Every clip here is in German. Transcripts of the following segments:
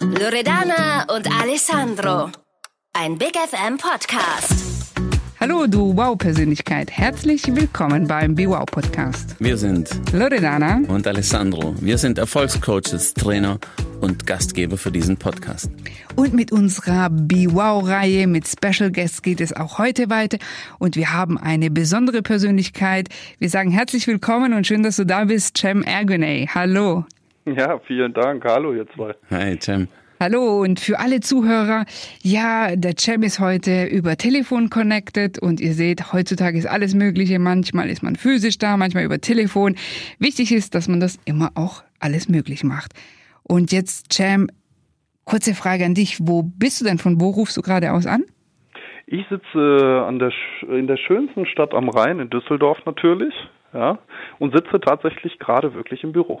Loredana und Alessandro. Ein Big FM Podcast. Hallo, du Wow-Persönlichkeit. Herzlich willkommen beim Be Wow Podcast. Wir sind Loredana und Alessandro. Wir sind Erfolgscoaches, Trainer und Gastgeber für diesen Podcast. Und mit unserer Be Wow-Reihe mit Special Guests geht es auch heute weiter. Und wir haben eine besondere Persönlichkeit. Wir sagen herzlich willkommen und schön, dass du da bist, Cem Ergonay. Hallo. Ja, vielen Dank. Hallo, ihr zwei. Hi, Cem. Hallo und für alle Zuhörer, ja, der Cem ist heute über Telefon connected und ihr seht, heutzutage ist alles Mögliche. Manchmal ist man physisch da, manchmal über Telefon. Wichtig ist, dass man das immer auch alles möglich macht. Und jetzt, Cem, kurze Frage an dich. Wo bist du denn? Von wo rufst du gerade aus an? Ich sitze an der, in der schönsten Stadt am Rhein, in Düsseldorf natürlich, ja, und sitze tatsächlich gerade wirklich im Büro.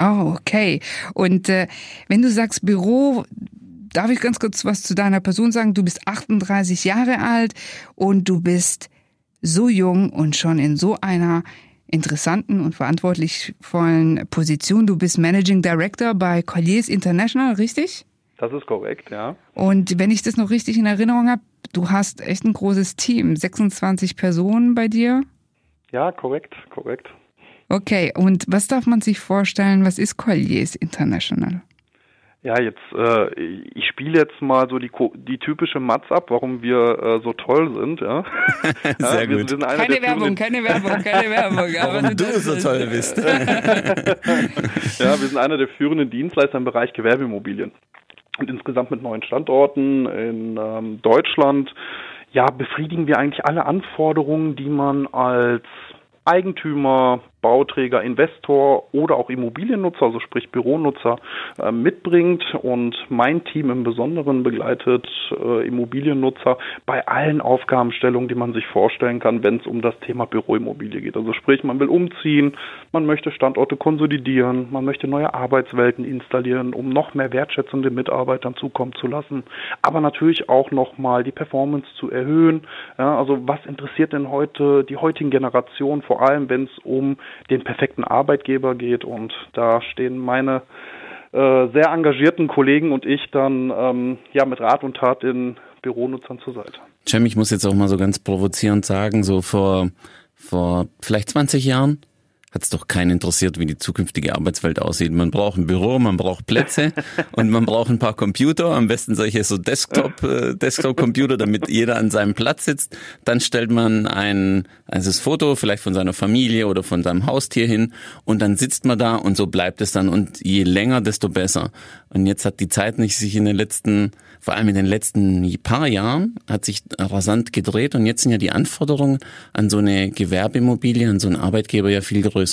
Oh, okay. Und äh, wenn du sagst Büro, darf ich ganz kurz was zu deiner Person sagen? Du bist 38 Jahre alt und du bist so jung und schon in so einer interessanten und verantwortungsvollen Position. Du bist Managing Director bei Colliers International, richtig? Das ist korrekt, ja. Und wenn ich das noch richtig in Erinnerung habe, du hast echt ein großes Team, 26 Personen bei dir? Ja, korrekt, korrekt. Okay, und was darf man sich vorstellen, was ist Colliers International? Ja, jetzt, äh, ich spiele jetzt mal so die, die typische Matz ab, warum wir äh, so toll sind, ja. Sehr ja, wir gut. Sind eine keine Werbung, keine Werbung, keine Werbung. warum du so toll bist. ja, wir sind einer der führenden Dienstleister im Bereich Gewerbeimmobilien. Und insgesamt mit neun Standorten in ähm, Deutschland, ja, befriedigen wir eigentlich alle Anforderungen, die man als Eigentümer, Bauträger, Investor oder auch Immobiliennutzer, also sprich Büronutzer, äh, mitbringt. Und mein Team im Besonderen begleitet äh, Immobiliennutzer bei allen Aufgabenstellungen, die man sich vorstellen kann, wenn es um das Thema Büroimmobilie geht. Also sprich, man will umziehen, man möchte Standorte konsolidieren, man möchte neue Arbeitswelten installieren, um noch mehr Wertschätzung den Mitarbeitern zukommen zu lassen, aber natürlich auch nochmal die Performance zu erhöhen. Ja, also was interessiert denn heute die heutigen Generationen, vor allem wenn es um den perfekten Arbeitgeber geht. Und da stehen meine äh, sehr engagierten Kollegen und ich dann ähm, ja mit Rat und Tat den Büronutzern zur Seite. Cem, ich muss jetzt auch mal so ganz provozierend sagen, so vor, vor vielleicht 20 Jahren hat es doch keinen interessiert, wie die zukünftige Arbeitswelt aussieht. Man braucht ein Büro, man braucht Plätze und man braucht ein paar Computer, am besten solche so Desktop, äh, Desktop-Computer, damit jeder an seinem Platz sitzt. Dann stellt man ein, also das Foto vielleicht von seiner Familie oder von seinem Haustier hin und dann sitzt man da und so bleibt es dann und je länger, desto besser. Und jetzt hat die Zeit nicht sich in den letzten, vor allem in den letzten paar Jahren, hat sich rasant gedreht und jetzt sind ja die Anforderungen an so eine Gewerbeimmobilie, an so einen Arbeitgeber ja viel größer.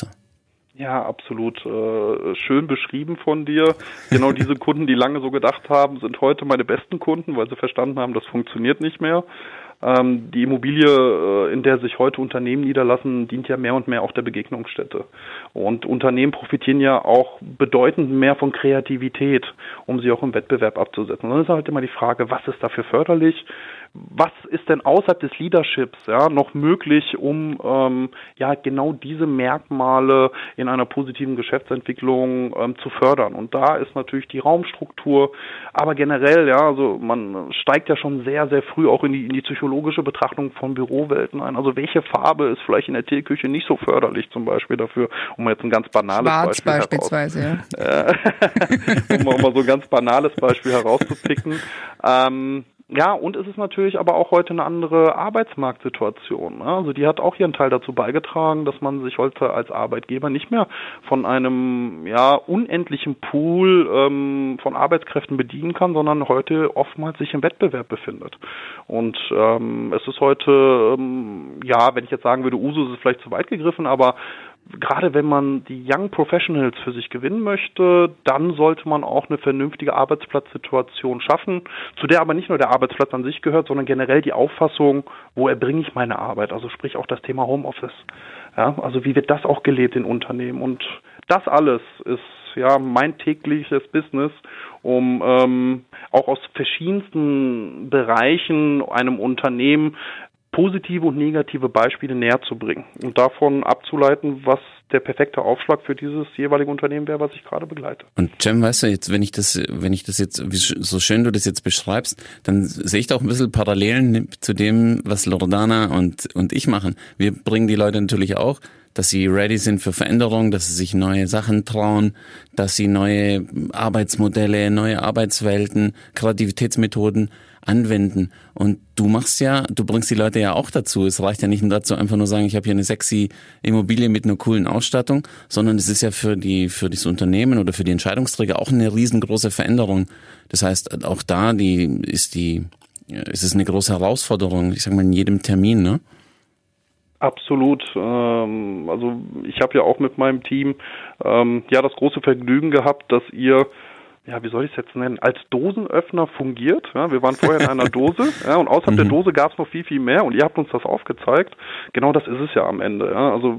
Ja, absolut. Äh, schön beschrieben von dir. Genau diese Kunden, die lange so gedacht haben, sind heute meine besten Kunden, weil sie verstanden haben, das funktioniert nicht mehr. Ähm, die Immobilie, äh, in der sich heute Unternehmen niederlassen, dient ja mehr und mehr auch der Begegnungsstätte. Und Unternehmen profitieren ja auch bedeutend mehr von Kreativität, um sie auch im Wettbewerb abzusetzen. Und dann ist halt immer die Frage, was ist dafür förderlich? Was ist denn außerhalb des Leaderships ja noch möglich, um ähm, ja genau diese Merkmale in einer positiven Geschäftsentwicklung ähm, zu fördern? Und da ist natürlich die Raumstruktur, aber generell ja, also man steigt ja schon sehr sehr früh auch in die in die psychologische Betrachtung von Bürowelten ein. Also welche Farbe ist vielleicht in der Teeküche nicht so förderlich zum Beispiel dafür, um jetzt ein ganz banales Schwarz Beispiel beispielsweise, heraus, ja. um mal so ein ganz banales Beispiel herauszupicken. Ähm, ja, und es ist natürlich aber auch heute eine andere Arbeitsmarktsituation. Ne? Also die hat auch ihren Teil dazu beigetragen, dass man sich heute als Arbeitgeber nicht mehr von einem ja unendlichen Pool ähm, von Arbeitskräften bedienen kann, sondern heute oftmals sich im Wettbewerb befindet. Und ähm, es ist heute, ähm, ja, wenn ich jetzt sagen würde, Usus ist vielleicht zu weit gegriffen, aber gerade wenn man die Young Professionals für sich gewinnen möchte, dann sollte man auch eine vernünftige Arbeitsplatzsituation schaffen, zu der aber nicht nur der Arbeitsplatz an sich gehört, sondern generell die Auffassung, wo erbringe ich meine Arbeit, also sprich auch das Thema Homeoffice. Ja, also wie wird das auch gelebt in Unternehmen? Und das alles ist ja mein tägliches Business, um ähm, auch aus verschiedensten Bereichen einem Unternehmen positive und negative Beispiele näher zu bringen und davon abzuleiten, was der perfekte Aufschlag für dieses jeweilige Unternehmen wäre, was ich gerade begleite. Und Cem, weißt du, jetzt, wenn ich das, wenn ich das jetzt, so schön du das jetzt beschreibst, dann sehe ich da auch ein bisschen Parallelen zu dem, was Loredana und, und ich machen. Wir bringen die Leute natürlich auch dass sie ready sind für Veränderung, dass sie sich neue Sachen trauen, dass sie neue Arbeitsmodelle, neue Arbeitswelten, Kreativitätsmethoden anwenden. Und du machst ja, du bringst die Leute ja auch dazu. Es reicht ja nicht nur dazu, einfach nur sagen, ich habe hier eine sexy Immobilie mit einer coolen Ausstattung, sondern es ist ja für die, für das Unternehmen oder für die Entscheidungsträger auch eine riesengroße Veränderung. Das heißt, auch da die, ist die, ist es eine große Herausforderung, ich sag mal, in jedem Termin, ne? Absolut. Ähm, also ich habe ja auch mit meinem Team ähm, ja das große Vergnügen gehabt, dass ihr ja, wie soll ich es jetzt nennen, als Dosenöffner fungiert. Ja, wir waren vorher in einer Dose ja, und außerhalb mhm. der Dose gab es noch viel, viel mehr und ihr habt uns das aufgezeigt. Genau das ist es ja am Ende. Ja. Also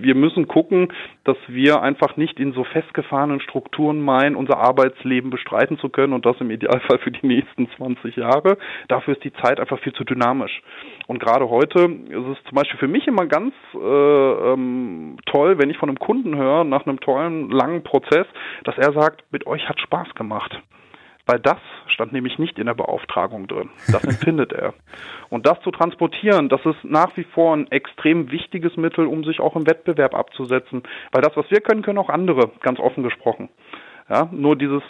wir müssen gucken, dass wir einfach nicht in so festgefahrenen Strukturen meinen, unser Arbeitsleben bestreiten zu können und das im Idealfall für die nächsten 20 Jahre. Dafür ist die Zeit einfach viel zu dynamisch. Und gerade heute ist es zum Beispiel für mich immer ganz äh, ähm, toll, wenn ich von einem Kunden höre, nach einem tollen, langen Prozess, dass er sagt, mit euch hat Spaß gemacht. Weil das stand nämlich nicht in der Beauftragung drin. Das empfindet er. Und das zu transportieren, das ist nach wie vor ein extrem wichtiges Mittel, um sich auch im Wettbewerb abzusetzen. Weil das, was wir können, können auch andere, ganz offen gesprochen. Ja, nur dieses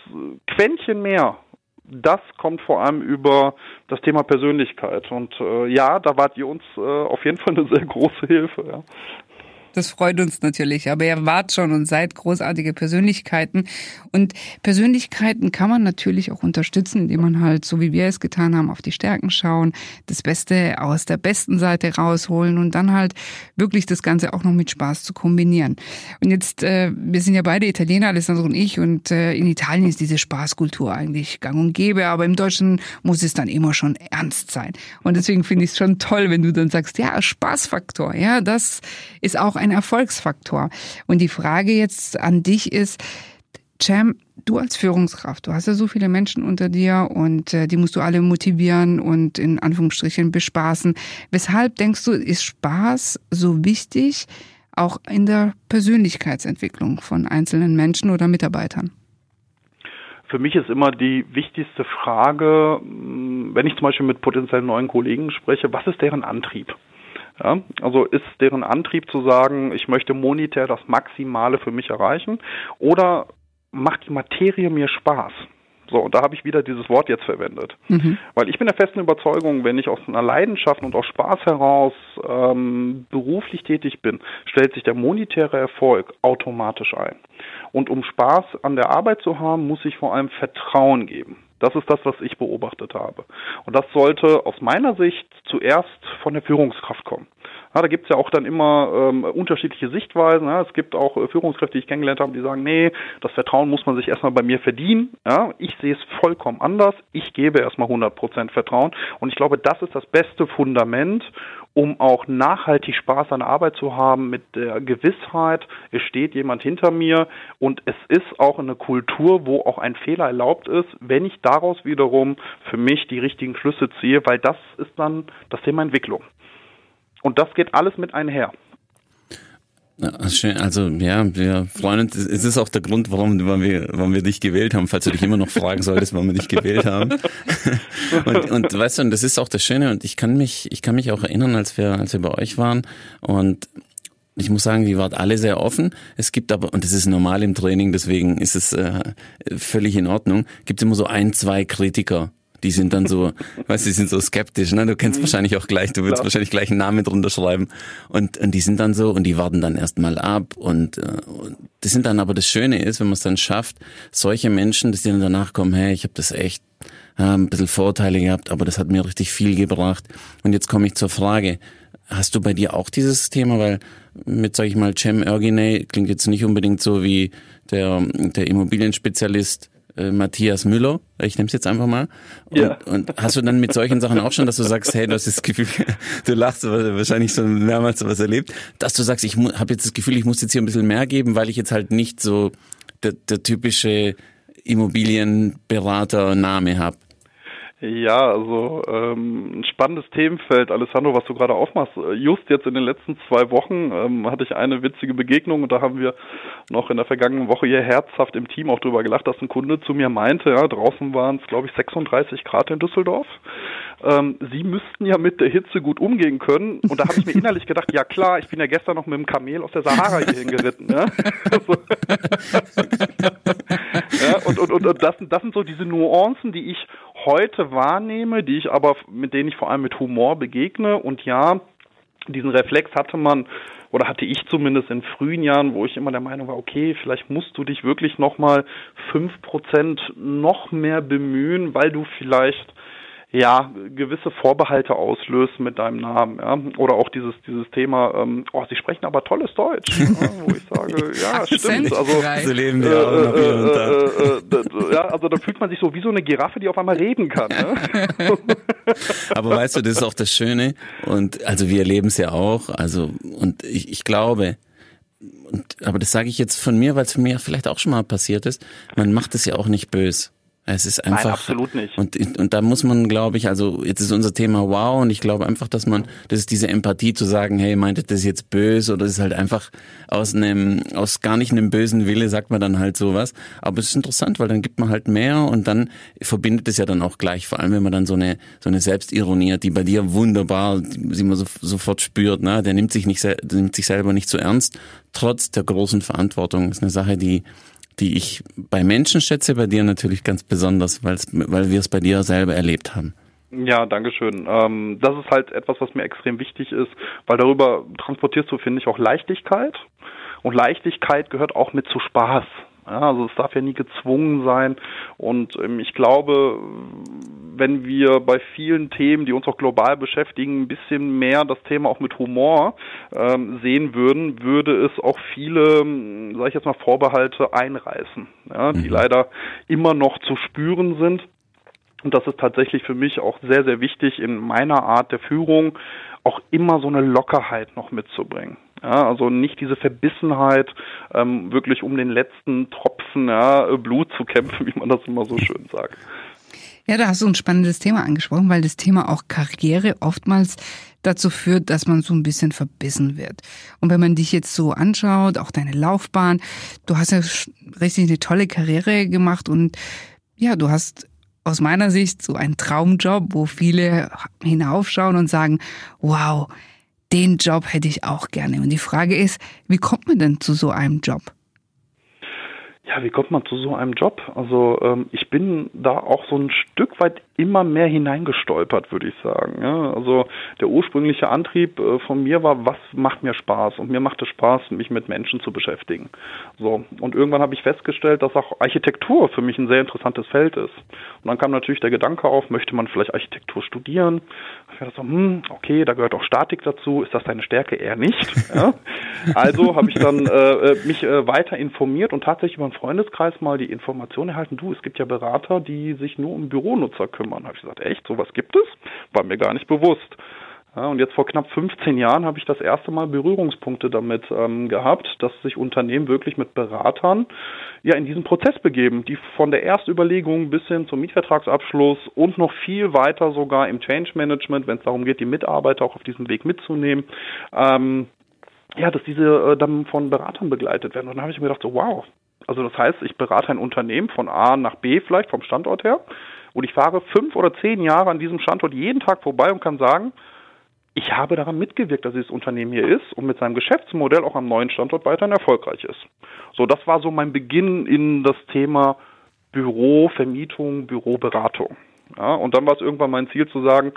Quäntchen mehr, das kommt vor allem über das Thema Persönlichkeit. Und äh, ja, da wart ihr uns äh, auf jeden Fall eine sehr große Hilfe. Ja. Das freut uns natürlich. Aber ihr wart schon und seid großartige Persönlichkeiten. Und Persönlichkeiten kann man natürlich auch unterstützen, indem man halt, so wie wir es getan haben, auf die Stärken schauen, das Beste aus der besten Seite rausholen und dann halt wirklich das Ganze auch noch mit Spaß zu kombinieren. Und jetzt, äh, wir sind ja beide Italiener, Alessandro und ich, und äh, in Italien ist diese Spaßkultur eigentlich gang und gäbe, aber im Deutschen muss es dann immer schon ernst sein. Und deswegen finde ich es schon toll, wenn du dann sagst, ja, Spaßfaktor, ja, das ist auch ein Erfolgsfaktor. Und die Frage jetzt an dich ist, Cem, du als Führungskraft, du hast ja so viele Menschen unter dir und äh, die musst du alle motivieren und in Anführungsstrichen bespaßen. Weshalb denkst du, ist Spaß so wichtig, auch in der Persönlichkeitsentwicklung von einzelnen Menschen oder Mitarbeitern? Für mich ist immer die wichtigste Frage, wenn ich zum Beispiel mit potenziellen neuen Kollegen spreche, was ist deren Antrieb? Ja, also ist deren Antrieb zu sagen, ich möchte monetär das Maximale für mich erreichen oder macht die Materie mir Spaß? So, und da habe ich wieder dieses Wort jetzt verwendet. Mhm. Weil ich bin der festen Überzeugung, wenn ich aus einer Leidenschaft und aus Spaß heraus ähm, beruflich tätig bin, stellt sich der monetäre Erfolg automatisch ein. Und um Spaß an der Arbeit zu haben, muss ich vor allem Vertrauen geben. Das ist das, was ich beobachtet habe. Und das sollte aus meiner Sicht zuerst von der Führungskraft kommen. Ja, da gibt es ja auch dann immer ähm, unterschiedliche Sichtweisen. Ja. Es gibt auch äh, Führungskräfte, die ich kennengelernt habe, die sagen, nee, das Vertrauen muss man sich erstmal bei mir verdienen. Ja. Ich sehe es vollkommen anders. Ich gebe erstmal 100% Vertrauen. Und ich glaube, das ist das beste Fundament, um auch nachhaltig Spaß an der Arbeit zu haben mit der Gewissheit, es steht jemand hinter mir und es ist auch eine Kultur, wo auch ein Fehler erlaubt ist, wenn ich daraus wiederum für mich die richtigen Schlüsse ziehe, weil das ist dann das Thema Entwicklung. Und das geht alles mit einher. Schön, also ja, wir freuen uns. Es ist auch der Grund, warum, warum, wir, warum wir dich gewählt haben, falls du dich immer noch fragen solltest, warum wir dich gewählt haben. Und, und weißt du, und das ist auch das Schöne, und ich kann mich, ich kann mich auch erinnern, als wir, als wir bei euch waren. Und ich muss sagen, die waren alle sehr offen. Es gibt aber, und das ist normal im Training, deswegen ist es äh, völlig in Ordnung, gibt immer so ein, zwei Kritiker die sind dann so, weißt du, die sind so skeptisch, ne? Du kennst mhm. wahrscheinlich auch gleich, du willst wahrscheinlich gleich einen Namen drunter schreiben. Und, und die sind dann so und die warten dann erstmal ab. Und, äh, und das sind dann aber das Schöne ist, wenn man es dann schafft, solche Menschen, dass die dann danach kommen, hey, ich habe das echt äh, ein bisschen Vorteile gehabt, aber das hat mir richtig viel gebracht. Und jetzt komme ich zur Frage, hast du bei dir auch dieses Thema, weil mit, sag ich mal, Cem Erginay klingt jetzt nicht unbedingt so wie der, der Immobilienspezialist, äh, Matthias Müller, ich nehme es jetzt einfach mal. Und, ja. und hast du dann mit solchen Sachen auch schon, dass du sagst, hey, du hast das Gefühl, du lachst, wahrscheinlich schon mehrmals sowas erlebt, dass du sagst, ich habe jetzt das Gefühl, ich muss jetzt hier ein bisschen mehr geben, weil ich jetzt halt nicht so der, der typische Immobilienberater-Name habe. Ja, also ähm, ein spannendes Themenfeld, Alessandro, was du gerade aufmachst. Just jetzt in den letzten zwei Wochen ähm, hatte ich eine witzige Begegnung und da haben wir noch in der vergangenen Woche hier herzhaft im Team auch drüber gelacht, dass ein Kunde zu mir meinte, ja, draußen waren es glaube ich 36 Grad in Düsseldorf. Ähm, Sie müssten ja mit der Hitze gut umgehen können und da habe ich mir innerlich gedacht, ja klar, ich bin ja gestern noch mit dem Kamel aus der Sahara hierhin geritten. Ja? ja, und, und, und, und das, das sind so diese Nuancen, die ich heute wahrnehme, die ich aber, mit denen ich vor allem mit Humor begegne. Und ja, diesen Reflex hatte man oder hatte ich zumindest in frühen Jahren, wo ich immer der Meinung war, okay, vielleicht musst du dich wirklich nochmal fünf Prozent noch mehr bemühen, weil du vielleicht ja, gewisse Vorbehalte auslöst mit deinem Namen, ja. Oder auch dieses, dieses Thema, ähm, oh, sie sprechen aber tolles Deutsch, ja, wo ich sage, ja, stimmt. Also, so leben wir auch noch hier und da. Äh, ja, also da fühlt man sich so wie so eine Giraffe, die auf einmal reden kann. Ne? aber weißt du, das ist auch das Schöne. Und also wir erleben es ja auch. Also, und ich, ich glaube, und, aber das sage ich jetzt von mir, weil es mir vielleicht auch schon mal passiert ist, man macht es ja auch nicht böse. Es ist einfach. Nein, absolut nicht. Und, und da muss man, glaube ich, also jetzt ist unser Thema wow und ich glaube einfach, dass man, das ist diese Empathie zu sagen, hey, meint ihr das jetzt böse oder ist halt einfach aus einem, aus gar nicht einem bösen Wille sagt man dann halt sowas. Aber es ist interessant, weil dann gibt man halt mehr und dann verbindet es ja dann auch gleich, vor allem wenn man dann so eine, so eine Selbstironie hat, die bei dir wunderbar, die man so, sofort spürt, ne? Der nimmt sich nicht, der nimmt sich selber nicht so ernst, trotz der großen Verantwortung. Das ist eine Sache, die, die ich bei Menschen schätze, bei dir natürlich ganz besonders, weil wir es bei dir selber erlebt haben. Ja, Dankeschön. Ähm, das ist halt etwas, was mir extrem wichtig ist, weil darüber transportierst du, finde ich, auch Leichtigkeit. Und Leichtigkeit gehört auch mit zu Spaß. Ja, also es darf ja nie gezwungen sein. Und ähm, ich glaube, wenn wir bei vielen Themen, die uns auch global beschäftigen, ein bisschen mehr das Thema auch mit Humor ähm, sehen würden, würde es auch viele, sage ich jetzt mal, Vorbehalte einreißen, ja, die mhm. leider immer noch zu spüren sind. Und das ist tatsächlich für mich auch sehr, sehr wichtig in meiner Art der Führung, auch immer so eine Lockerheit noch mitzubringen. Ja, also nicht diese Verbissenheit, ähm, wirklich um den letzten Tropfen ja, Blut zu kämpfen, wie man das immer so schön sagt. Ja, da hast du ein spannendes Thema angesprochen, weil das Thema auch Karriere oftmals dazu führt, dass man so ein bisschen verbissen wird. Und wenn man dich jetzt so anschaut, auch deine Laufbahn, du hast ja richtig eine tolle Karriere gemacht und ja, du hast aus meiner Sicht so einen Traumjob, wo viele hinaufschauen und sagen, wow, den Job hätte ich auch gerne. Und die Frage ist, wie kommt man denn zu so einem Job? Ja, wie kommt man zu so einem Job? Also ähm, ich bin da auch so ein Stück weit immer mehr hineingestolpert, würde ich sagen. Ja, also der ursprüngliche Antrieb äh, von mir war, was macht mir Spaß? Und mir macht es Spaß, mich mit Menschen zu beschäftigen. So und irgendwann habe ich festgestellt, dass auch Architektur für mich ein sehr interessantes Feld ist. Und dann kam natürlich der Gedanke auf, möchte man vielleicht Architektur studieren? Ich dachte so, hm, okay, da gehört auch Statik dazu. Ist das deine Stärke? Eher nicht. Ja? Also habe ich dann äh, äh, mich äh, weiter informiert und tatsächlich über einen Freundeskreis mal die Information erhalten, du, es gibt ja Berater, die sich nur um Büronutzer kümmern. Habe ich gesagt, echt, sowas gibt es? War mir gar nicht bewusst. Ja, und jetzt vor knapp 15 Jahren habe ich das erste Mal Berührungspunkte damit ähm, gehabt, dass sich Unternehmen wirklich mit Beratern ja in diesen Prozess begeben, die von der Erstüberlegung bis hin zum Mietvertragsabschluss und noch viel weiter sogar im Change Management, wenn es darum geht, die Mitarbeiter auch auf diesem Weg mitzunehmen, ähm, ja, dass diese äh, dann von Beratern begleitet werden. Und dann habe ich mir gedacht, so wow, also das heißt, ich berate ein Unternehmen von A nach B vielleicht vom Standort her und ich fahre fünf oder zehn Jahre an diesem Standort jeden Tag vorbei und kann sagen, ich habe daran mitgewirkt, dass dieses Unternehmen hier ist und mit seinem Geschäftsmodell auch am neuen Standort weiterhin erfolgreich ist. So, das war so mein Beginn in das Thema Bürovermietung, Büroberatung. Ja, und dann war es irgendwann mein Ziel zu sagen,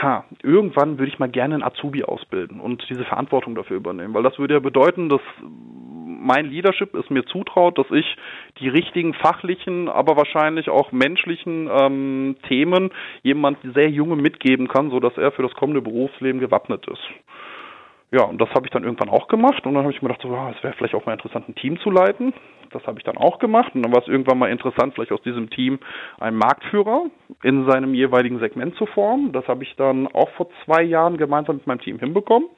ha, irgendwann würde ich mal gerne einen Azubi ausbilden und diese Verantwortung dafür übernehmen, weil das würde ja bedeuten, dass mein Leadership es mir zutraut, dass ich die richtigen fachlichen, aber wahrscheinlich auch menschlichen ähm, Themen jemand sehr junge mitgeben kann, so dass er für das kommende Berufsleben gewappnet ist. Ja, und das habe ich dann irgendwann auch gemacht und dann habe ich mir gedacht, so, ja, es wäre vielleicht auch mal interessant, ein Team zu leiten. Das habe ich dann auch gemacht und dann war es irgendwann mal interessant, vielleicht aus diesem Team einen Marktführer in seinem jeweiligen Segment zu formen. Das habe ich dann auch vor zwei Jahren gemeinsam mit meinem Team hinbekommen.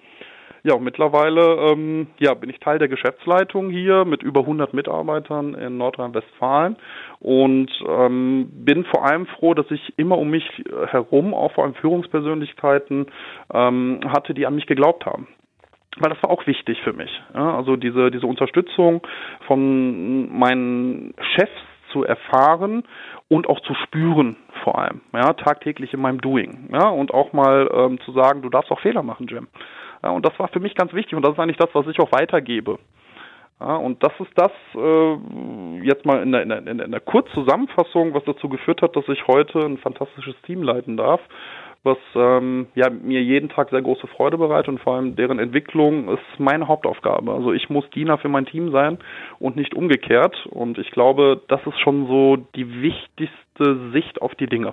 Ja, mittlerweile ähm, ja, bin ich Teil der Geschäftsleitung hier mit über 100 Mitarbeitern in Nordrhein-Westfalen und ähm, bin vor allem froh, dass ich immer um mich herum auch vor allem Führungspersönlichkeiten ähm, hatte, die an mich geglaubt haben weil das war auch wichtig für mich. Ja, also diese, diese Unterstützung von meinen Chefs zu erfahren und auch zu spüren vor allem, ja, tagtäglich in meinem Doing, ja, und auch mal ähm, zu sagen, du darfst auch Fehler machen, Jim. Und das war für mich ganz wichtig und das ist eigentlich das, was ich auch weitergebe. Ja, und das ist das äh, jetzt mal in der, in, der, in der Kurzzusammenfassung, was dazu geführt hat, dass ich heute ein fantastisches Team leiten darf was ähm, ja, mir jeden Tag sehr große Freude bereitet und vor allem deren Entwicklung ist meine Hauptaufgabe. Also ich muss Diener für mein Team sein und nicht umgekehrt. Und ich glaube, das ist schon so die wichtigste Sicht auf die Dinge.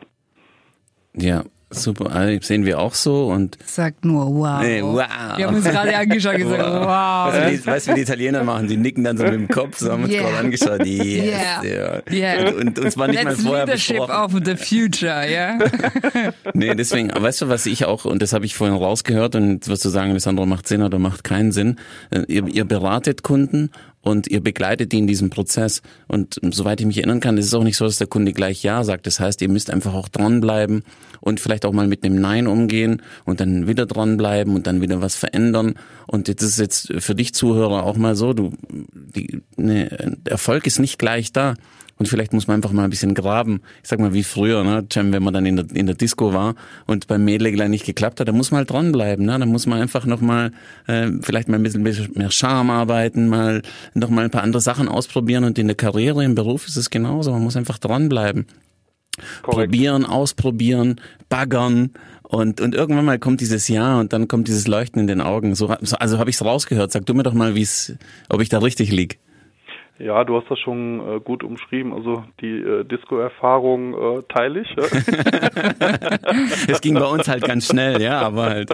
Ja, Super, also sehen wir auch so und sagt nur wow. Nee, wow. Wir haben uns gerade angeschaut und gesagt, wow. wow. Weißt, du, die, weißt du, wie die Italiener machen? Die nicken dann so mit dem Kopf, so haben uns yeah. gerade angeschaut. Yes, yeah. yeah. yeah. Und, und uns war nicht Let's mal vorher Leadership besprochen. of the future, ja. Yeah? nee, deswegen, weißt du, was ich auch, und das habe ich vorhin rausgehört und was du sagen, Alessandro, macht Sinn oder macht keinen Sinn. Äh, ihr, ihr beratet Kunden und ihr begleitet die in diesem Prozess. Und soweit ich mich erinnern kann, ist es auch nicht so, dass der Kunde gleich Ja sagt. Das heißt, ihr müsst einfach auch dranbleiben und vielleicht auch mal mit einem Nein umgehen und dann wieder dranbleiben und dann wieder was verändern. Und das ist jetzt für dich Zuhörer auch mal so, du, die, ne, Erfolg ist nicht gleich da. Und vielleicht muss man einfach mal ein bisschen graben. Ich sag mal, wie früher, ne, Cem, wenn man dann in der, in der Disco war und beim Mädel nicht geklappt hat, da muss man halt dranbleiben. Ne? Da muss man einfach nochmal äh, vielleicht mal ein bisschen mehr Charme arbeiten, mal noch mal ein paar andere Sachen ausprobieren. Und in der Karriere, im Beruf ist es genauso. Man muss einfach dranbleiben. Korrekt. Probieren, ausprobieren, baggern. Und, und irgendwann mal kommt dieses Ja und dann kommt dieses Leuchten in den Augen. So, also habe ich es rausgehört. Sag du mir doch mal, wie's, ob ich da richtig lieg. Ja, du hast das schon äh, gut umschrieben. Also die äh, Disco-Erfahrung äh, teile ich. Es ging bei uns halt ganz schnell, ja, aber halt.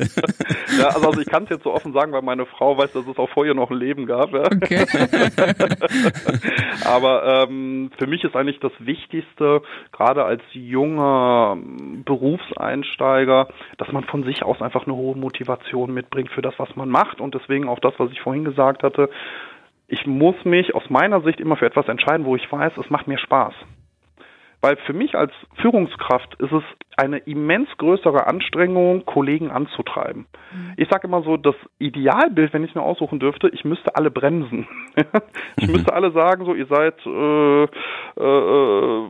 ja, also, also ich kann es jetzt so offen sagen, weil meine Frau weiß, dass es auch vorher noch ein Leben gab. Ja. Okay. aber ähm, für mich ist eigentlich das Wichtigste, gerade als junger Berufseinsteiger, dass man von sich aus einfach eine hohe Motivation mitbringt für das, was man macht und deswegen auch das, was ich vorhin gesagt hatte, ich muss mich aus meiner Sicht immer für etwas entscheiden, wo ich weiß, es macht mir Spaß. Weil für mich als Führungskraft ist es eine immens größere Anstrengung, Kollegen anzutreiben. Mhm. Ich sage immer so, das Idealbild, wenn ich es mir aussuchen dürfte, ich müsste alle bremsen. ich mhm. müsste alle sagen, so ihr seid, äh, äh,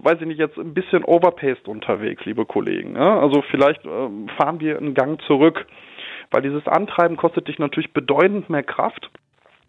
weiß ich nicht, jetzt ein bisschen overpaced unterwegs, liebe Kollegen. Ja? Also vielleicht äh, fahren wir einen Gang zurück. Weil dieses Antreiben kostet dich natürlich bedeutend mehr Kraft.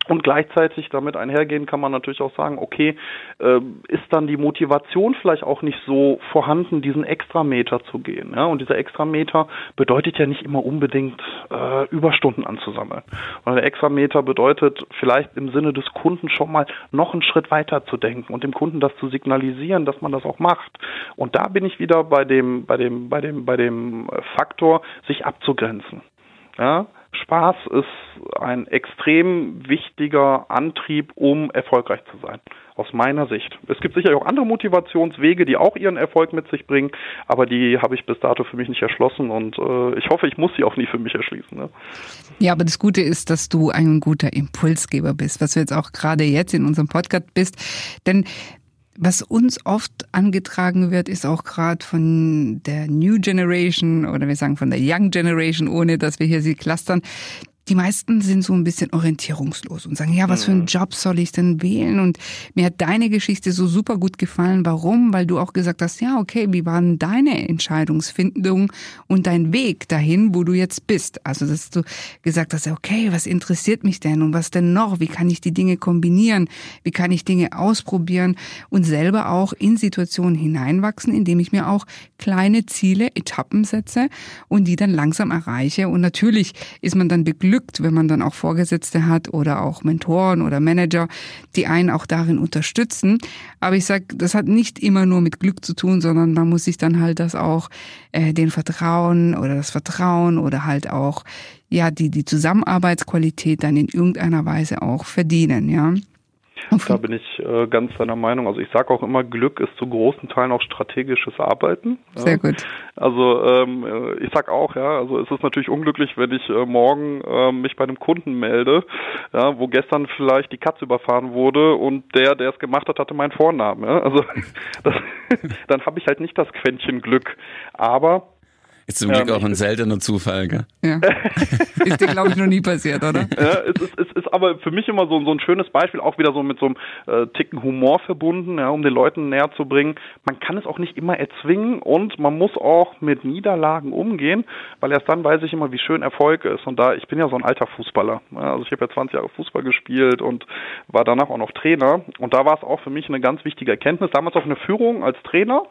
Und gleichzeitig damit einhergehen kann man natürlich auch sagen, okay, äh, ist dann die Motivation vielleicht auch nicht so vorhanden, diesen Extrameter zu gehen. Ja? Und dieser Extrameter bedeutet ja nicht immer unbedingt äh, Überstunden anzusammeln. Weil der Extrameter bedeutet vielleicht im Sinne des Kunden schon mal noch einen Schritt weiter zu denken und dem Kunden das zu signalisieren, dass man das auch macht. Und da bin ich wieder bei dem, bei dem, bei dem, bei dem Faktor, sich abzugrenzen. Ja, Spaß ist ein extrem wichtiger Antrieb, um erfolgreich zu sein. Aus meiner Sicht. Es gibt sicher auch andere Motivationswege, die auch ihren Erfolg mit sich bringen, aber die habe ich bis dato für mich nicht erschlossen und äh, ich hoffe, ich muss sie auch nie für mich erschließen. Ne? Ja, aber das Gute ist, dass du ein guter Impulsgeber bist, was du jetzt auch gerade jetzt in unserem Podcast bist. Denn was uns oft angetragen wird, ist auch gerade von der New Generation oder wir sagen von der Young Generation, ohne dass wir hier sie clustern, die meisten sind so ein bisschen orientierungslos und sagen, ja, was für einen mhm. Job soll ich denn wählen? Und mir hat deine Geschichte so super gut gefallen. Warum? Weil du auch gesagt hast, ja, okay, wie waren deine Entscheidungsfindung und dein Weg dahin, wo du jetzt bist? Also, dass du gesagt hast, okay, was interessiert mich denn und was denn noch? Wie kann ich die Dinge kombinieren? Wie kann ich Dinge ausprobieren und selber auch in Situationen hineinwachsen, indem ich mir auch kleine Ziele, Etappen setze und die dann langsam erreiche. Und natürlich ist man dann beglückt, beglückt, wenn man dann auch Vorgesetzte hat oder auch Mentoren oder Manager, die einen auch darin unterstützen. Aber ich sag, das hat nicht immer nur mit Glück zu tun, sondern man muss sich dann halt das auch äh, den Vertrauen oder das Vertrauen oder halt auch ja die die Zusammenarbeitsqualität dann in irgendeiner Weise auch verdienen, ja. Da bin ich äh, ganz deiner Meinung. Also ich sage auch immer, Glück ist zu großen Teilen auch strategisches Arbeiten. Sehr gut. Also ähm, äh, ich sag auch, ja, also es ist natürlich unglücklich, wenn ich äh, morgen äh, mich bei einem Kunden melde, ja, wo gestern vielleicht die Katze überfahren wurde und der, der es gemacht hat, hatte meinen Vornamen. Ja? Also das, dann habe ich halt nicht das Quäntchen Glück. Aber ist zum Glück ähm, auch ein seltener Zufall, gell? Ja. ist dir, glaube ich, noch nie passiert, oder? Ja, es ist, es ist aber für mich immer so, so ein schönes Beispiel, auch wieder so mit so einem äh, Ticken Humor verbunden, ja, um den Leuten näher zu bringen. Man kann es auch nicht immer erzwingen und man muss auch mit Niederlagen umgehen, weil erst dann weiß ich immer, wie schön Erfolg ist. Und da, ich bin ja so ein alter Fußballer. Ja, also ich habe ja 20 Jahre Fußball gespielt und war danach auch noch Trainer. Und da war es auch für mich eine ganz wichtige Erkenntnis, damals auch eine Führung als Trainer,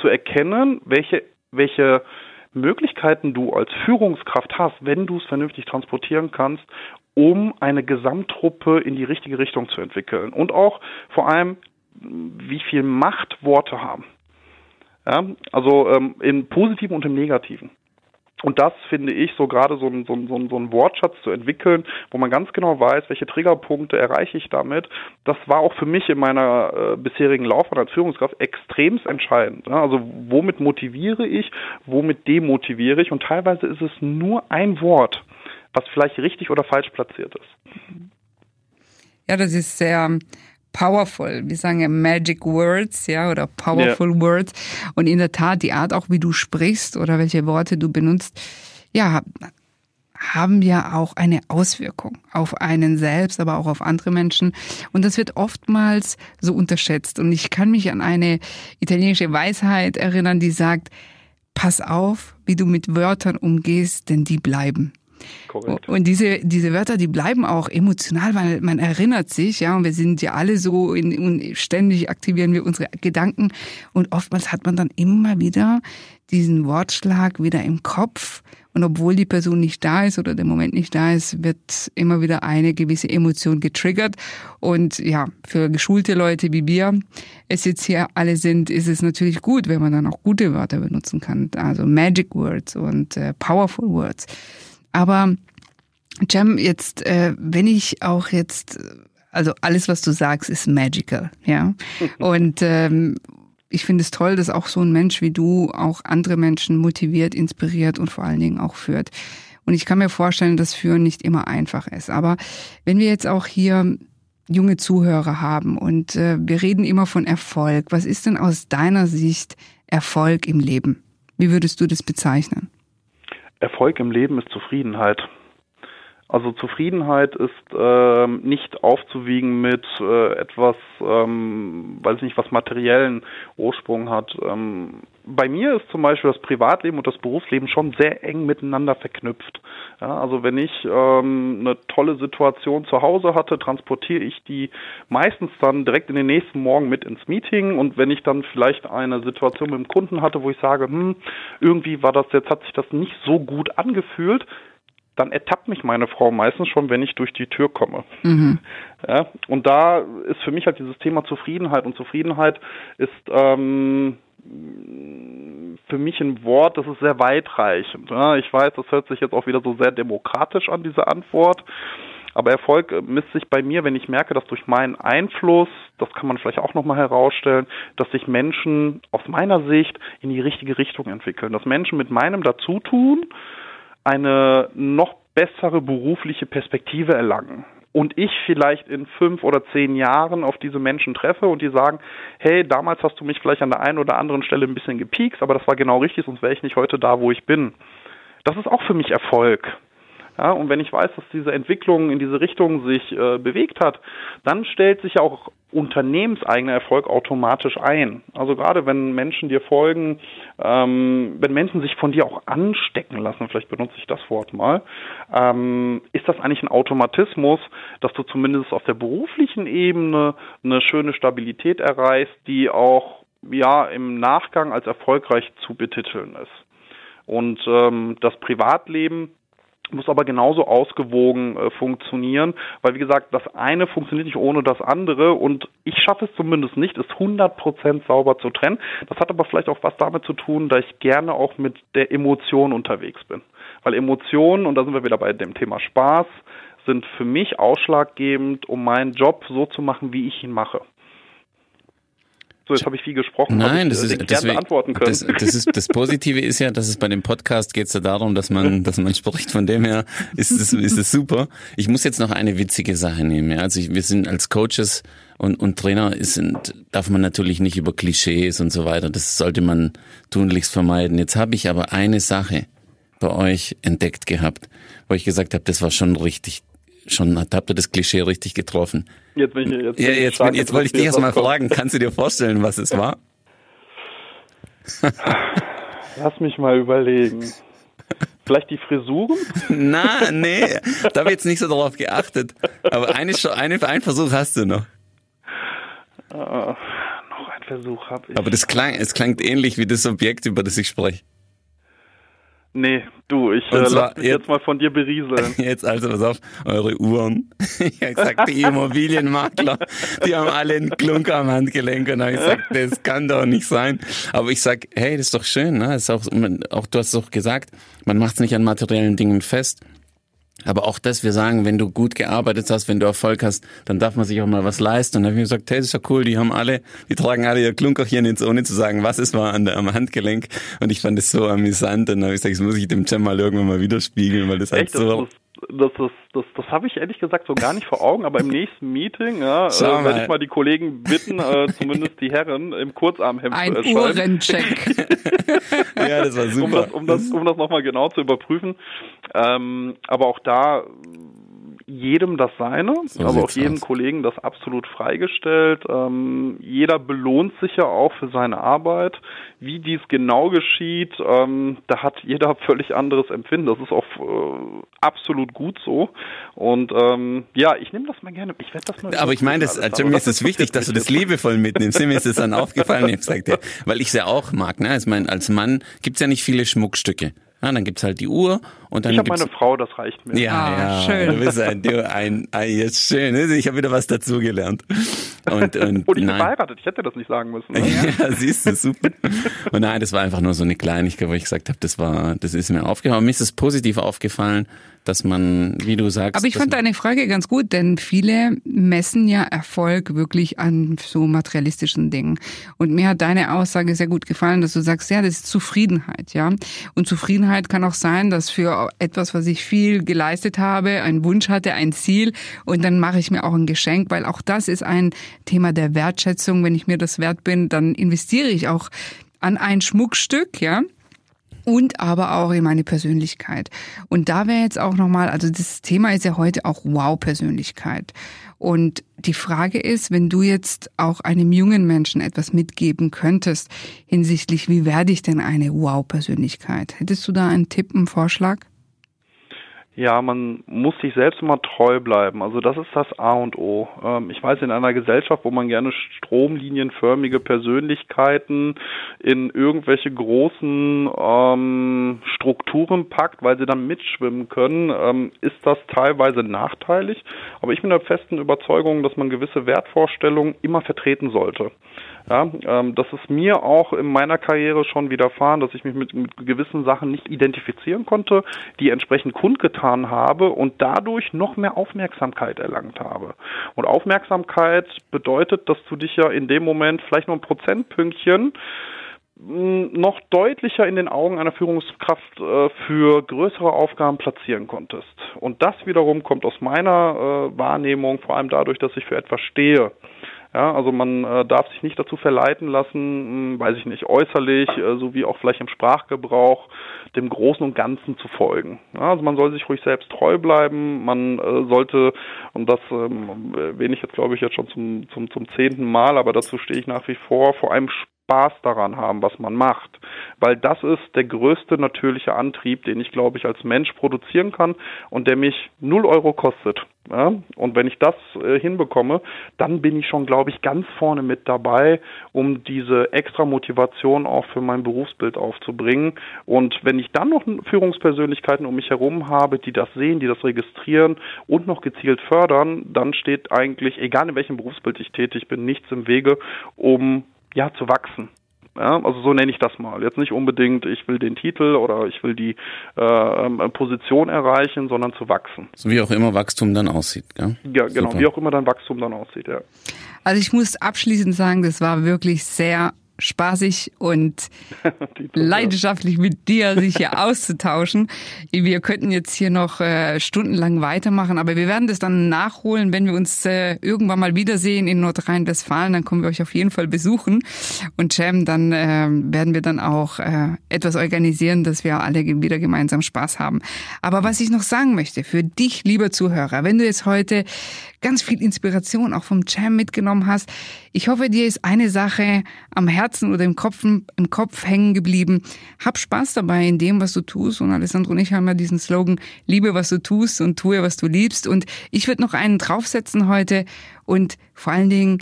zu erkennen, welche, welche Möglichkeiten du als Führungskraft hast, wenn du es vernünftig transportieren kannst, um eine Gesamttruppe in die richtige Richtung zu entwickeln. Und auch vor allem, wie viel Macht Worte haben. Ja, also ähm, im Positiven und im Negativen. Und das finde ich so gerade so ein, so, ein, so, ein, so ein Wortschatz zu entwickeln, wo man ganz genau weiß, welche Triggerpunkte erreiche ich damit. Das war auch für mich in meiner äh, bisherigen Laufbahn als Führungskraft extremst entscheidend. Ja, also womit motiviere ich, womit demotiviere ich und teilweise ist es nur ein Wort, was vielleicht richtig oder falsch platziert ist. Ja, das ist sehr powerful. Wir sagen ja Magic Words, ja, oder Powerful ja. Words. Und in der Tat, die Art auch, wie du sprichst oder welche Worte du benutzt, ja, haben ja auch eine Auswirkung auf einen selbst, aber auch auf andere Menschen. Und das wird oftmals so unterschätzt. Und ich kann mich an eine italienische Weisheit erinnern, die sagt, pass auf, wie du mit Wörtern umgehst, denn die bleiben. Korrekt. Und diese, diese Wörter, die bleiben auch emotional, weil man erinnert sich, ja, und wir sind ja alle so, in, und ständig aktivieren wir unsere Gedanken und oftmals hat man dann immer wieder diesen Wortschlag wieder im Kopf und obwohl die Person nicht da ist oder der Moment nicht da ist, wird immer wieder eine gewisse Emotion getriggert. Und ja, für geschulte Leute wie wir es jetzt hier alle sind, ist es natürlich gut, wenn man dann auch gute Wörter benutzen kann. Also Magic Words und äh, Powerful Words. Aber Cem, jetzt, äh, wenn ich auch jetzt, also alles, was du sagst, ist magical, ja. Und ähm, ich finde es toll, dass auch so ein Mensch wie du auch andere Menschen motiviert, inspiriert und vor allen Dingen auch führt. Und ich kann mir vorstellen, dass Führen nicht immer einfach ist. Aber wenn wir jetzt auch hier junge Zuhörer haben und äh, wir reden immer von Erfolg, was ist denn aus deiner Sicht Erfolg im Leben? Wie würdest du das bezeichnen? Erfolg im Leben ist Zufriedenheit. Also Zufriedenheit ist ähm, nicht aufzuwiegen mit äh, etwas, ähm, weiß ich nicht, was materiellen Ursprung hat. Ähm, bei mir ist zum Beispiel das Privatleben und das Berufsleben schon sehr eng miteinander verknüpft. Ja, also wenn ich ähm, eine tolle Situation zu Hause hatte, transportiere ich die meistens dann direkt in den nächsten Morgen mit ins Meeting und wenn ich dann vielleicht eine Situation mit dem Kunden hatte, wo ich sage, hm, irgendwie war das jetzt hat sich das nicht so gut angefühlt, dann ertappt mich meine Frau meistens schon, wenn ich durch die Tür komme. Mhm. Ja, und da ist für mich halt dieses Thema Zufriedenheit und Zufriedenheit ist ähm, für mich ein Wort, das ist sehr weitreichend. Ja, ich weiß, das hört sich jetzt auch wieder so sehr demokratisch an, diese Antwort. Aber Erfolg misst sich bei mir, wenn ich merke, dass durch meinen Einfluss, das kann man vielleicht auch nochmal herausstellen, dass sich Menschen aus meiner Sicht in die richtige Richtung entwickeln. Dass Menschen mit meinem Dazutun eine noch bessere berufliche Perspektive erlangen und ich vielleicht in fünf oder zehn Jahren auf diese Menschen treffe und die sagen, hey, damals hast du mich vielleicht an der einen oder anderen Stelle ein bisschen gepiekst, aber das war genau richtig, sonst wäre ich nicht heute da, wo ich bin. Das ist auch für mich Erfolg. Ja, und wenn ich weiß, dass diese Entwicklung in diese Richtung sich äh, bewegt hat, dann stellt sich auch unternehmenseigener Erfolg automatisch ein. Also gerade wenn Menschen dir folgen, ähm, wenn Menschen sich von dir auch anstecken lassen, vielleicht benutze ich das Wort mal, ähm, ist das eigentlich ein Automatismus, dass du zumindest auf der beruflichen Ebene eine schöne Stabilität erreichst, die auch ja im Nachgang als erfolgreich zu betiteln ist. Und ähm, das Privatleben muss aber genauso ausgewogen äh, funktionieren, weil wie gesagt, das eine funktioniert nicht ohne das andere und ich schaffe es zumindest nicht, es 100% sauber zu trennen. Das hat aber vielleicht auch was damit zu tun, dass ich gerne auch mit der Emotion unterwegs bin. Weil Emotionen, und da sind wir wieder bei dem Thema Spaß, sind für mich ausschlaggebend, um meinen Job so zu machen, wie ich ihn mache. So, jetzt habe ich viel gesprochen. Nein, ich, das äh, ist, deswegen, beantworten können. Das, das, ist, das Positive ist ja, dass es bei dem Podcast geht es ja darum, dass man, dass man spricht. Von dem her ist es, ist es super. Ich muss jetzt noch eine witzige Sache nehmen. Ja. Also ich, wir sind als Coaches und, und Trainer sind, darf man natürlich nicht über Klischees und so weiter. Das sollte man tunlichst vermeiden. Jetzt habe ich aber eine Sache bei euch entdeckt gehabt, wo ich gesagt habe, das war schon richtig schon habt ihr das Klischee richtig getroffen. Jetzt, bin ich, jetzt, ja, jetzt, bin, jetzt wollte ich dich erst mal fragen, kannst du dir vorstellen, was es war? Lass mich mal überlegen. Vielleicht die Frisuren? Na, nee, da habe ich jetzt nicht so darauf geachtet. Aber eine, eine, einen Versuch hast du noch. Uh, noch einen Versuch habe ich. Aber das klang, es klingt ähnlich wie das Objekt, über das ich spreche. Nee, du, ich äh, lass mich jetzt, jetzt, mal von dir berieseln. Jetzt also, pass auf, eure Uhren. Ich habe gesagt, die Immobilienmakler, die haben alle einen Klunker am Handgelenk und habe gesagt, das kann doch nicht sein. Aber ich sag, hey, das ist doch schön, ne? Das ist auch, auch du hast es doch gesagt, man macht es nicht an materiellen Dingen fest. Aber auch das, wir sagen, wenn du gut gearbeitet hast, wenn du Erfolg hast, dann darf man sich auch mal was leisten. Und dann habe ich gesagt, hey, das ist ja cool, die haben alle, die tragen alle ihr Klunkerchen ins, ohne zu sagen, was es war an der, am Handgelenk. Und ich fand das so amüsant. Und dann habe ich gesagt, das muss ich dem Cem mal irgendwann mal widerspiegeln, weil das halt so... Das das, das, das, das habe ich ehrlich gesagt so gar nicht vor Augen, aber im nächsten Meeting ja, äh, werde ich mal die Kollegen bitten, äh, zumindest die Herren, im Kurzarmhemd Ein zu erscheinen. Uhrencheck. ja, das war super. Um das, um das, um das nochmal genau zu überprüfen. Ähm, aber auch da jedem das seine, so aber auch jedem aus. Kollegen das absolut freigestellt. Ähm, jeder belohnt sich ja auch für seine Arbeit. Wie dies genau geschieht, ähm, da hat jeder völlig anderes Empfinden. Das ist auch äh, absolut gut so. Und ähm, ja, ich nehme das mal gerne. Ich werde das mal. Aber ich meine, das, also, mir ist es wichtig, dass du das liebevoll mitnimmst. mir ist es dann aufgefallen, ich sagte, weil ich es ja auch mag. Ne? Ich meine, als Mann gibt's ja nicht viele Schmuckstücke. Ja, dann gibt's halt die Uhr und dann Ich habe meine Frau, das reicht mir. Ja, ah, ja, schön. Du bist ein, du, ein, ein jetzt schön. Ich habe wieder was dazugelernt. Und, und, und ich bin verheiratet, ich hätte das nicht sagen müssen. Ne? ja, siehst du, super. Und nein, das war einfach nur so eine Kleinigkeit, wo ich gesagt habe, das war, das ist mir aufgefallen. Mir ist es positiv aufgefallen, dass man, wie du sagst. Aber ich fand deine Frage ganz gut, denn viele messen ja Erfolg wirklich an so materialistischen Dingen. Und mir hat deine Aussage sehr gut gefallen, dass du sagst, ja, das ist Zufriedenheit, ja. Und Zufriedenheit kann auch sein, dass für etwas, was ich viel geleistet habe, einen Wunsch hatte, ein Ziel, und dann mache ich mir auch ein Geschenk, weil auch das ist ein Thema der Wertschätzung. Wenn ich mir das wert bin, dann investiere ich auch an ein Schmuckstück, ja und aber auch in meine Persönlichkeit. Und da wäre jetzt auch nochmal, also das Thema ist ja heute auch Wow-Persönlichkeit. Und die Frage ist, wenn du jetzt auch einem jungen Menschen etwas mitgeben könntest hinsichtlich, wie werde ich denn eine Wow-Persönlichkeit? Hättest du da einen Tipp, einen Vorschlag? Ja, man muss sich selbst immer treu bleiben. Also das ist das A und O. Ähm, ich weiß, in einer Gesellschaft, wo man gerne stromlinienförmige Persönlichkeiten in irgendwelche großen ähm, Strukturen packt, weil sie dann mitschwimmen können, ähm, ist das teilweise nachteilig. Aber ich bin der festen Überzeugung, dass man gewisse Wertvorstellungen immer vertreten sollte. Ja, ähm, das ist mir auch in meiner Karriere schon widerfahren, dass ich mich mit, mit gewissen Sachen nicht identifizieren konnte, die entsprechend kundgetan habe und dadurch noch mehr Aufmerksamkeit erlangt habe. Und Aufmerksamkeit bedeutet, dass du dich ja in dem Moment vielleicht nur ein Prozentpünktchen hm, noch deutlicher in den Augen einer Führungskraft äh, für größere Aufgaben platzieren konntest. Und das wiederum kommt aus meiner äh, Wahrnehmung vor allem dadurch, dass ich für etwas stehe. Ja, also man äh, darf sich nicht dazu verleiten lassen, mh, hm, weiß ich nicht, äußerlich, äh, sowie auch vielleicht im Sprachgebrauch, dem Großen und Ganzen zu folgen. Ja, also man soll sich ruhig selbst treu bleiben, man äh, sollte, und das ähm, erwähne ich jetzt glaube ich jetzt schon zum, zum, zum zehnten Mal, aber dazu stehe ich nach wie vor, vor allem Spaß daran haben, was man macht. Weil das ist der größte natürliche Antrieb, den ich, glaube ich, als Mensch produzieren kann und der mich null Euro kostet. Ja? Und wenn ich das äh, hinbekomme, dann bin ich schon, glaube ich, ganz vorne mit dabei, um diese extra Motivation auch für mein Berufsbild aufzubringen. Und wenn ich dann noch Führungspersönlichkeiten um mich herum habe, die das sehen, die das registrieren und noch gezielt fördern, dann steht eigentlich, egal in welchem Berufsbild ich tätig bin, nichts im Wege, um ja, zu wachsen. Ja, also so nenne ich das mal. Jetzt nicht unbedingt, ich will den Titel oder ich will die äh, ähm, Position erreichen, sondern zu wachsen. So wie auch immer Wachstum dann aussieht, gell? Ja, genau, Super. wie auch immer dann Wachstum dann aussieht, ja. Also ich muss abschließend sagen, das war wirklich sehr spaßig und leidenschaftlich mit dir sich hier auszutauschen. Wir könnten jetzt hier noch äh, stundenlang weitermachen, aber wir werden das dann nachholen, wenn wir uns äh, irgendwann mal wiedersehen in Nordrhein-Westfalen. Dann kommen wir euch auf jeden Fall besuchen. Und Jam, dann äh, werden wir dann auch äh, etwas organisieren, dass wir alle wieder gemeinsam Spaß haben. Aber was ich noch sagen möchte, für dich, lieber Zuhörer, wenn du jetzt heute ganz viel Inspiration auch vom Jam mitgenommen hast, ich hoffe, dir ist eine Sache am Herzen oder im Kopf, im Kopf hängen geblieben. Hab Spaß dabei in dem, was du tust. Und Alessandro und ich haben ja diesen Slogan, liebe, was du tust und tue, was du liebst. Und ich würde noch einen draufsetzen heute und vor allen Dingen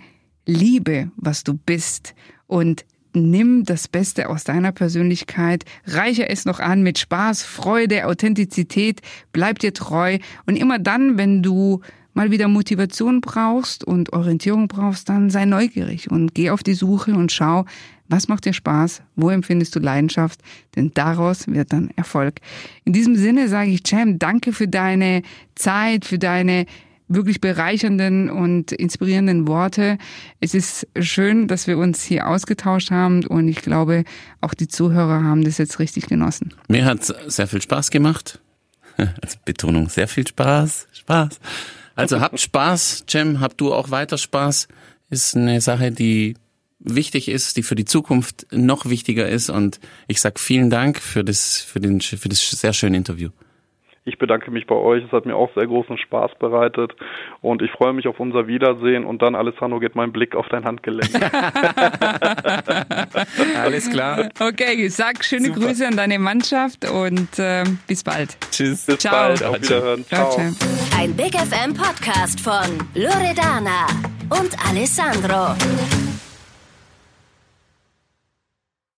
liebe, was du bist. Und nimm das Beste aus deiner Persönlichkeit, reiche es noch an mit Spaß, Freude, Authentizität, bleib dir treu und immer dann, wenn du mal wieder Motivation brauchst und Orientierung brauchst, dann sei neugierig und geh auf die Suche und schau, was macht dir Spaß, wo empfindest du Leidenschaft, denn daraus wird dann Erfolg. In diesem Sinne sage ich, Cem, danke für deine Zeit, für deine wirklich bereichernden und inspirierenden Worte. Es ist schön, dass wir uns hier ausgetauscht haben und ich glaube, auch die Zuhörer haben das jetzt richtig genossen. Mir hat sehr viel Spaß gemacht. Also Betonung, sehr viel Spaß, Spaß. Also habt Spaß, Cem, habt du auch weiter Spaß. Ist eine Sache, die wichtig ist, die für die Zukunft noch wichtiger ist. Und ich sag vielen Dank für das, für den, für das sehr schöne Interview. Ich bedanke mich bei euch. Es hat mir auch sehr großen Spaß bereitet. Und ich freue mich auf unser Wiedersehen. Und dann, Alessandro, geht mein Blick auf dein Handgelenk. Alles klar. Okay, sag schöne Super. Grüße an deine Mannschaft und äh, bis bald. Tschüss. Bis Ciao. bald. Auf Wiederhören. Ciao. Ciao. Ein Big FM Podcast von Loredana und Alessandro.